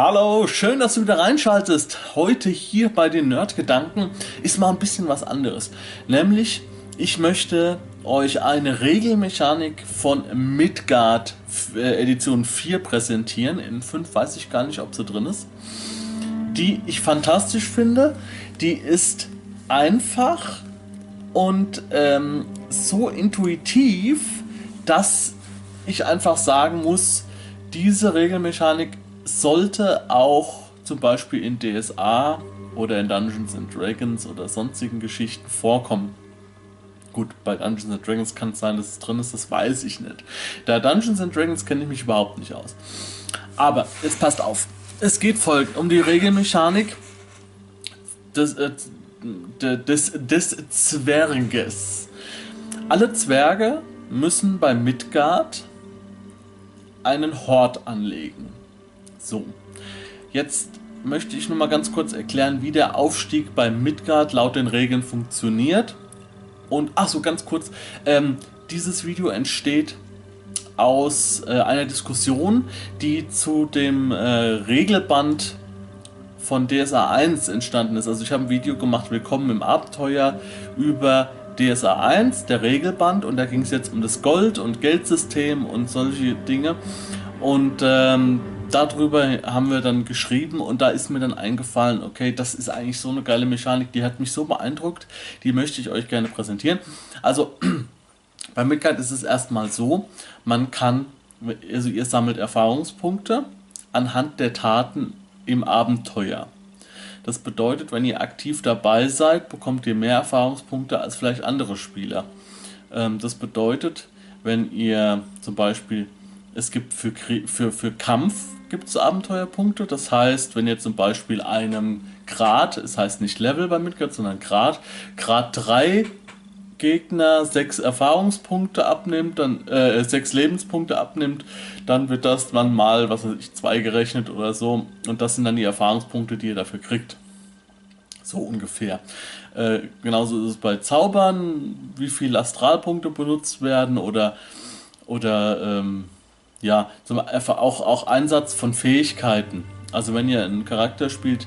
Hallo, schön, dass du wieder reinschaltest. Heute hier bei den Nerdgedanken ist mal ein bisschen was anderes. Nämlich, ich möchte euch eine Regelmechanik von Midgard äh, Edition 4 präsentieren. In 5 weiß ich gar nicht, ob sie drin ist. Die ich fantastisch finde. Die ist einfach und ähm, so intuitiv, dass ich einfach sagen muss, diese Regelmechanik sollte auch zum Beispiel in DSA oder in Dungeons and Dragons oder sonstigen Geschichten vorkommen. Gut, bei Dungeons and Dragons kann es sein, dass es drin ist, das weiß ich nicht. Da Dungeons and Dragons kenne ich mich überhaupt nicht aus. Aber jetzt passt auf. Es geht folgend um die Regelmechanik des, äh, des, des Zwerges. Alle Zwerge müssen bei Midgard einen Hort anlegen. So, jetzt möchte ich nur mal ganz kurz erklären, wie der Aufstieg bei Midgard laut den Regeln funktioniert. Und ach so, ganz kurz, ähm, dieses Video entsteht aus äh, einer Diskussion, die zu dem äh, Regelband von DSA 1 entstanden ist. Also ich habe ein Video gemacht, Willkommen im Abenteuer, über DSA 1, der Regelband, und da ging es jetzt um das Gold- und Geldsystem und solche Dinge. Und ähm, darüber haben wir dann geschrieben und da ist mir dann eingefallen, okay, das ist eigentlich so eine geile Mechanik, die hat mich so beeindruckt, die möchte ich euch gerne präsentieren. Also bei Midgard ist es erstmal so, man kann, also ihr sammelt Erfahrungspunkte anhand der Taten im Abenteuer. Das bedeutet, wenn ihr aktiv dabei seid, bekommt ihr mehr Erfahrungspunkte als vielleicht andere Spieler. Ähm, das bedeutet, wenn ihr zum Beispiel, es gibt für, für, für Kampf gibt es Abenteuerpunkte. Das heißt, wenn ihr zum Beispiel einem Grad, es das heißt nicht Level bei Midgard, sondern Grad, Grad 3 Gegner sechs Erfahrungspunkte abnimmt, dann äh, sechs Lebenspunkte abnimmt, dann wird das dann mal, was weiß ich, zwei gerechnet oder so. Und das sind dann die Erfahrungspunkte, die ihr dafür kriegt. So ungefähr. Äh, genauso ist es bei Zaubern, wie viele Astralpunkte benutzt werden oder, oder ähm, ja, zum, auch, auch Einsatz von Fähigkeiten. Also wenn ihr einen Charakter spielt,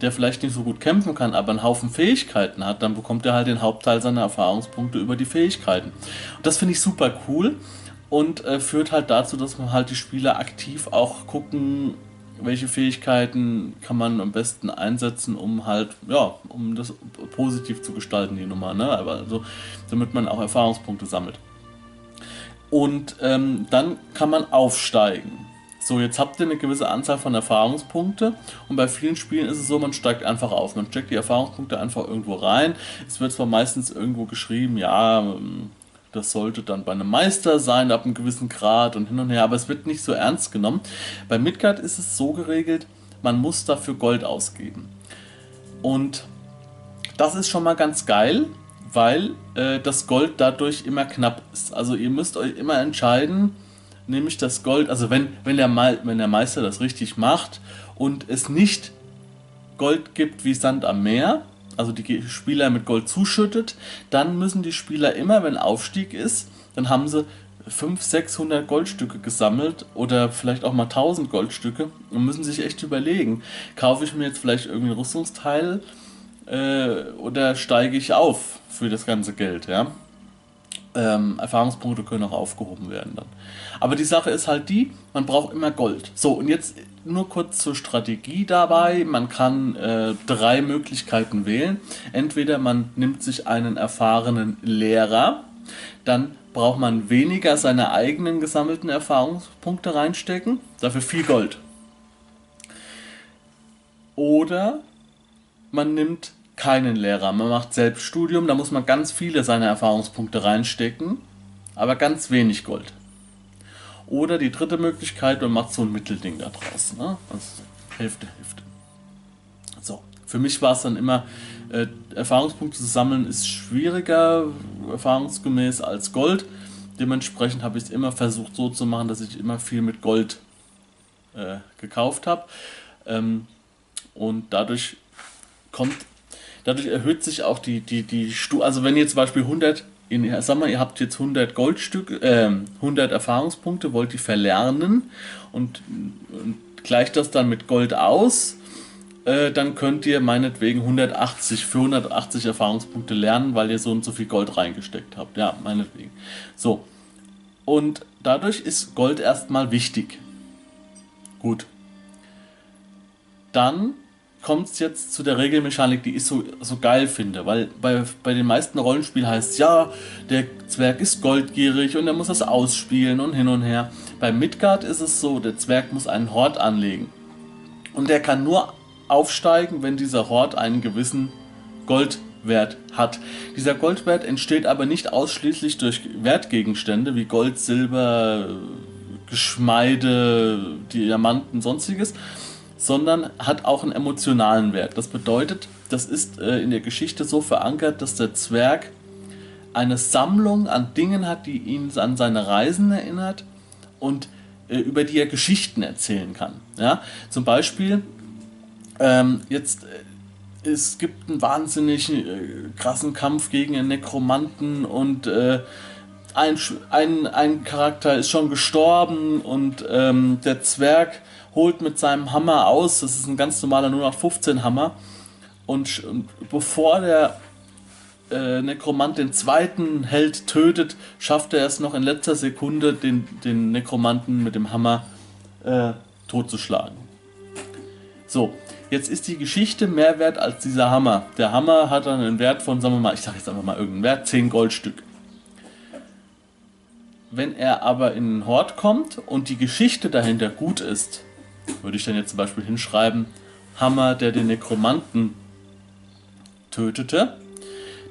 der vielleicht nicht so gut kämpfen kann, aber einen Haufen Fähigkeiten hat, dann bekommt er halt den Hauptteil seiner Erfahrungspunkte über die Fähigkeiten. Und das finde ich super cool und äh, führt halt dazu, dass man halt die Spieler aktiv auch gucken, welche Fähigkeiten kann man am besten einsetzen, um halt, ja, um das positiv zu gestalten, die Nummer, ne? Aber also, damit man auch Erfahrungspunkte sammelt. Und ähm, dann kann man aufsteigen. So, jetzt habt ihr eine gewisse Anzahl von Erfahrungspunkte und bei vielen Spielen ist es so, man steigt einfach auf. Man steckt die Erfahrungspunkte einfach irgendwo rein. Es wird zwar meistens irgendwo geschrieben, ja, das sollte dann bei einem Meister sein, ab einem gewissen Grad und hin und her, aber es wird nicht so ernst genommen. Bei Midgard ist es so geregelt, man muss dafür Gold ausgeben. Und das ist schon mal ganz geil, weil äh, das Gold dadurch immer knapp ist. Also ihr müsst euch immer entscheiden, nämlich das Gold, also wenn, wenn, der, wenn der Meister das richtig macht und es nicht Gold gibt wie Sand am Meer, also die Spieler mit Gold zuschüttet, dann müssen die Spieler immer, wenn Aufstieg ist, dann haben sie 500, 600 Goldstücke gesammelt oder vielleicht auch mal 1000 Goldstücke und müssen sich echt überlegen, kaufe ich mir jetzt vielleicht irgendein Rüstungsteil äh, oder steige ich auf für das ganze Geld, ja ähm, Erfahrungspunkte können auch aufgehoben werden dann. Aber die Sache ist halt die, man braucht immer Gold. So, und jetzt nur kurz zur Strategie dabei. Man kann äh, drei Möglichkeiten wählen. Entweder man nimmt sich einen erfahrenen Lehrer, dann braucht man weniger seine eigenen gesammelten Erfahrungspunkte reinstecken, dafür viel Gold. Oder man nimmt keinen Lehrer. Man macht Selbststudium, da muss man ganz viele seiner Erfahrungspunkte reinstecken, aber ganz wenig Gold. Oder die dritte Möglichkeit, man macht so ein Mittelding da draus. Ne? Also Hälfte, Hälfte. So, für mich war es dann immer, äh, Erfahrungspunkte zu sammeln ist schwieriger, erfahrungsgemäß, als Gold. Dementsprechend habe ich es immer versucht so zu machen, dass ich immer viel mit Gold äh, gekauft habe. Ähm, und dadurch kommt Dadurch erhöht sich auch die, die, die Stu also wenn ihr zum Beispiel 100, in, sag mal, ihr habt jetzt 100 Goldstücke, äh, 100 Erfahrungspunkte, wollt ihr verlernen und, und gleicht das dann mit Gold aus, äh, dann könnt ihr meinetwegen 180 für 180 Erfahrungspunkte lernen, weil ihr so und so viel Gold reingesteckt habt. Ja, meinetwegen. So. Und dadurch ist Gold erstmal wichtig. Gut. Dann kommt es jetzt zu der Regelmechanik, die ich so, so geil finde, weil bei, bei den meisten Rollenspielen heißt es, ja, der Zwerg ist goldgierig und er muss das ausspielen und hin und her. Bei Midgard ist es so, der Zwerg muss einen Hort anlegen. Und der kann nur aufsteigen, wenn dieser Hort einen gewissen Goldwert hat. Dieser Goldwert entsteht aber nicht ausschließlich durch Wertgegenstände wie Gold, Silber, Geschmeide, Diamanten, sonstiges, sondern hat auch einen emotionalen Wert. Das bedeutet, das ist äh, in der Geschichte so verankert, dass der Zwerg eine Sammlung an Dingen hat, die ihn an seine Reisen erinnert und äh, über die er Geschichten erzählen kann. Ja? Zum Beispiel, ähm, jetzt äh, es gibt einen wahnsinnig äh, krassen Kampf gegen einen Nekromanten und ein, ein, ein Charakter ist schon gestorben und ähm, der Zwerg holt mit seinem Hammer aus. Das ist ein ganz normaler 0815 Hammer. Und, und bevor der äh, Nekromant den zweiten Held tötet, schafft er es noch in letzter Sekunde, den, den Nekromanten mit dem Hammer äh, totzuschlagen. So, jetzt ist die Geschichte mehr wert als dieser Hammer. Der Hammer hat dann einen Wert von, sagen wir mal, ich sage jetzt einfach mal irgendeinen Wert, 10 Goldstück. Wenn er aber in den Hort kommt und die Geschichte dahinter gut ist, würde ich dann jetzt zum Beispiel hinschreiben, Hammer, der den Nekromanten tötete,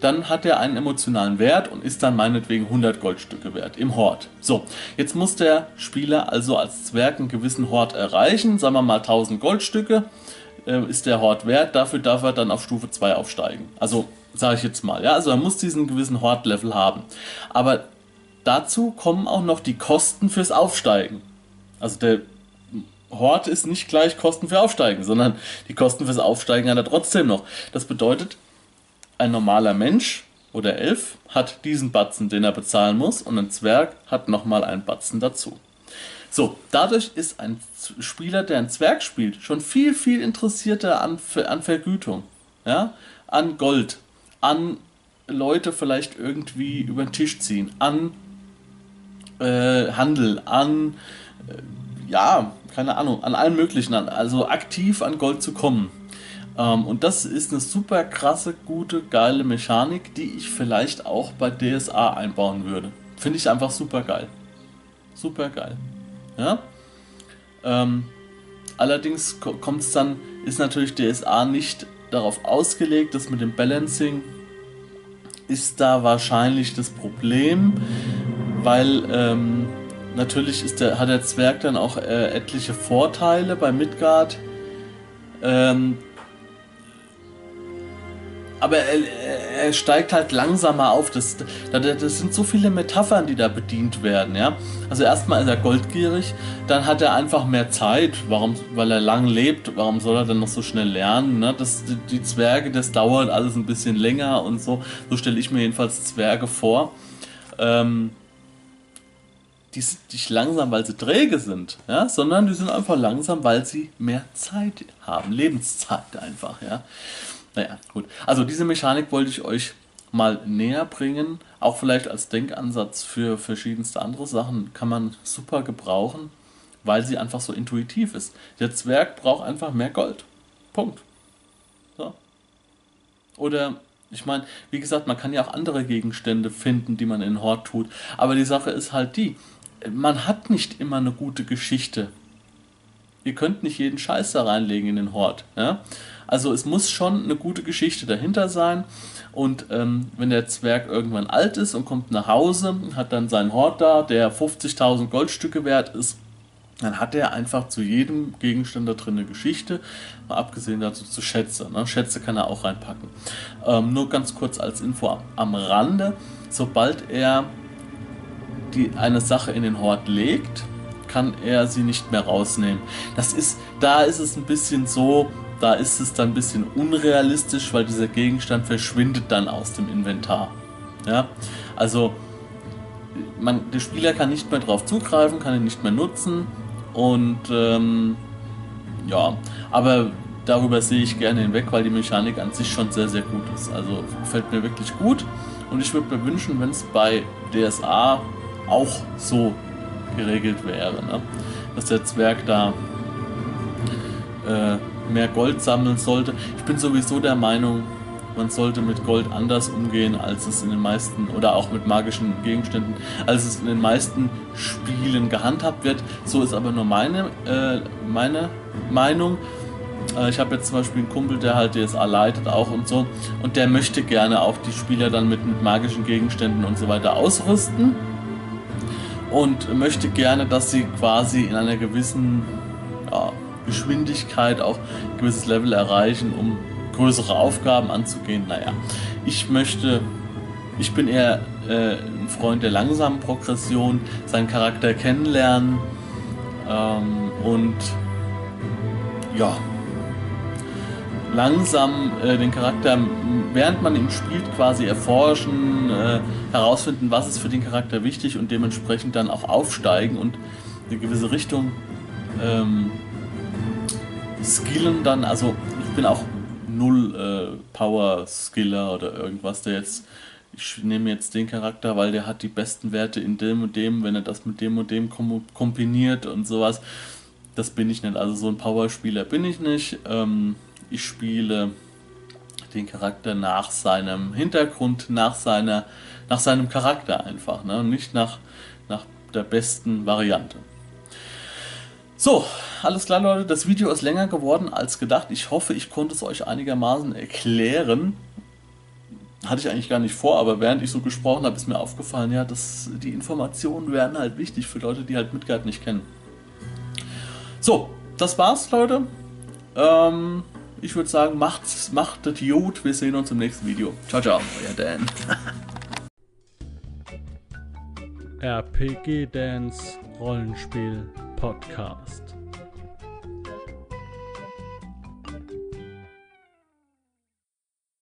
dann hat er einen emotionalen Wert und ist dann meinetwegen 100 Goldstücke wert im Hort. So, jetzt muss der Spieler also als Zwerg einen gewissen Hort erreichen, sagen wir mal 1000 Goldstücke äh, ist der Hort wert, dafür darf er dann auf Stufe 2 aufsteigen. Also sage ich jetzt mal, ja, also er muss diesen gewissen Hort-Level haben. Aber dazu kommen auch noch die Kosten fürs Aufsteigen. Also der Hort ist nicht gleich Kosten für Aufsteigen, sondern die Kosten fürs Aufsteigen hat er trotzdem noch. Das bedeutet, ein normaler Mensch oder Elf hat diesen Batzen, den er bezahlen muss, und ein Zwerg hat nochmal einen Batzen dazu. So, dadurch ist ein Spieler, der einen Zwerg spielt, schon viel, viel interessierter an, an Vergütung, ja? an Gold, an Leute vielleicht irgendwie über den Tisch ziehen, an äh, Handel, an äh, ja, keine Ahnung, an allen möglichen, also aktiv an Gold zu kommen. Ähm, und das ist eine super krasse, gute, geile Mechanik, die ich vielleicht auch bei DSA einbauen würde. Finde ich einfach super geil. Super geil. Ja? Ähm, allerdings kommt es dann, ist natürlich DSA nicht darauf ausgelegt, dass mit dem Balancing ist da wahrscheinlich das Problem, weil ähm, Natürlich ist der, hat der Zwerg dann auch äh, etliche Vorteile bei Midgard. Ähm, aber er, er, steigt halt langsamer auf. Das, das sind so viele Metaphern, die da bedient werden. Ja? Also erstmal ist er goldgierig, dann hat er einfach mehr Zeit, warum, weil er lang lebt. Warum soll er dann noch so schnell lernen? Ne? Das, die Zwerge, das dauert alles ein bisschen länger und so. So stelle ich mir jedenfalls Zwerge vor. Ähm, die sind nicht langsam, weil sie träge sind, ja, sondern die sind einfach langsam, weil sie mehr Zeit haben, Lebenszeit einfach, ja. Naja, gut. Also diese Mechanik wollte ich euch mal näher bringen, auch vielleicht als Denkansatz für verschiedenste andere Sachen kann man super gebrauchen, weil sie einfach so intuitiv ist. Der Zwerg braucht einfach mehr Gold. Punkt. So. Oder ich meine, wie gesagt, man kann ja auch andere Gegenstände finden, die man in Hort tut. Aber die Sache ist halt die, man hat nicht immer eine gute Geschichte. Ihr könnt nicht jeden Scheiß da reinlegen in den Hort. Ja? Also es muss schon eine gute Geschichte dahinter sein. Und ähm, wenn der Zwerg irgendwann alt ist und kommt nach Hause, hat dann seinen Hort da, der 50.000 Goldstücke wert ist, dann hat er einfach zu jedem Gegenstand da drin eine Geschichte, mal abgesehen dazu zu Schätze. Ne? Schätze kann er auch reinpacken. Ähm, nur ganz kurz als Info am Rande, sobald er die eine Sache in den Hort legt, kann er sie nicht mehr rausnehmen. Das ist, da ist es ein bisschen so, da ist es dann ein bisschen unrealistisch, weil dieser Gegenstand verschwindet dann aus dem Inventar. Ja, also man, der Spieler kann nicht mehr darauf zugreifen, kann ihn nicht mehr nutzen und ähm, ja, aber darüber sehe ich gerne hinweg, weil die Mechanik an sich schon sehr, sehr gut ist. Also gefällt mir wirklich gut und ich würde mir wünschen, wenn es bei DSA auch so geregelt wäre, ne? dass der Zwerg da äh, mehr Gold sammeln sollte. Ich bin sowieso der Meinung, man sollte mit Gold anders umgehen, als es in den meisten, oder auch mit magischen Gegenständen, als es in den meisten Spielen gehandhabt wird. So ist aber nur meine, äh, meine Meinung. Äh, ich habe jetzt zum Beispiel einen Kumpel, der halt DSA leitet auch und so, und der möchte gerne auch die Spieler dann mit, mit magischen Gegenständen und so weiter ausrüsten und möchte gerne, dass sie quasi in einer gewissen ja, Geschwindigkeit auch ein gewisses Level erreichen, um größere Aufgaben anzugehen. Naja, ich möchte, ich bin eher äh, ein Freund der langsamen Progression, seinen Charakter kennenlernen ähm, und ja, langsam äh, den Charakter, während man ihn spielt, quasi erforschen, äh, herausfinden, was ist für den Charakter wichtig und dementsprechend dann auch aufsteigen und eine gewisse Richtung ähm, skillen dann. Also ich bin auch null äh, Power-Skiller oder irgendwas, der jetzt, ich nehme jetzt den Charakter, weil der hat die besten Werte in dem und dem, wenn er das mit dem und dem kom kombiniert und sowas. Das bin ich nicht. Also so ein Power-Spieler bin ich nicht. Ähm, ich spiele den Charakter nach seinem Hintergrund, nach seiner, nach seinem Charakter einfach, ne? nicht nach, nach der besten Variante. So, alles klar, Leute. Das Video ist länger geworden als gedacht. Ich hoffe, ich konnte es euch einigermaßen erklären. Hatte ich eigentlich gar nicht vor, aber während ich so gesprochen habe, ist mir aufgefallen, ja, dass die Informationen wären halt wichtig für Leute, die halt Midgard nicht kennen. So, das war's, Leute. Ähm, ich würde sagen, macht's, macht das gut. Wir sehen uns im nächsten Video. Ciao, ciao, euer Dan. RPG Dance Rollenspiel Podcast.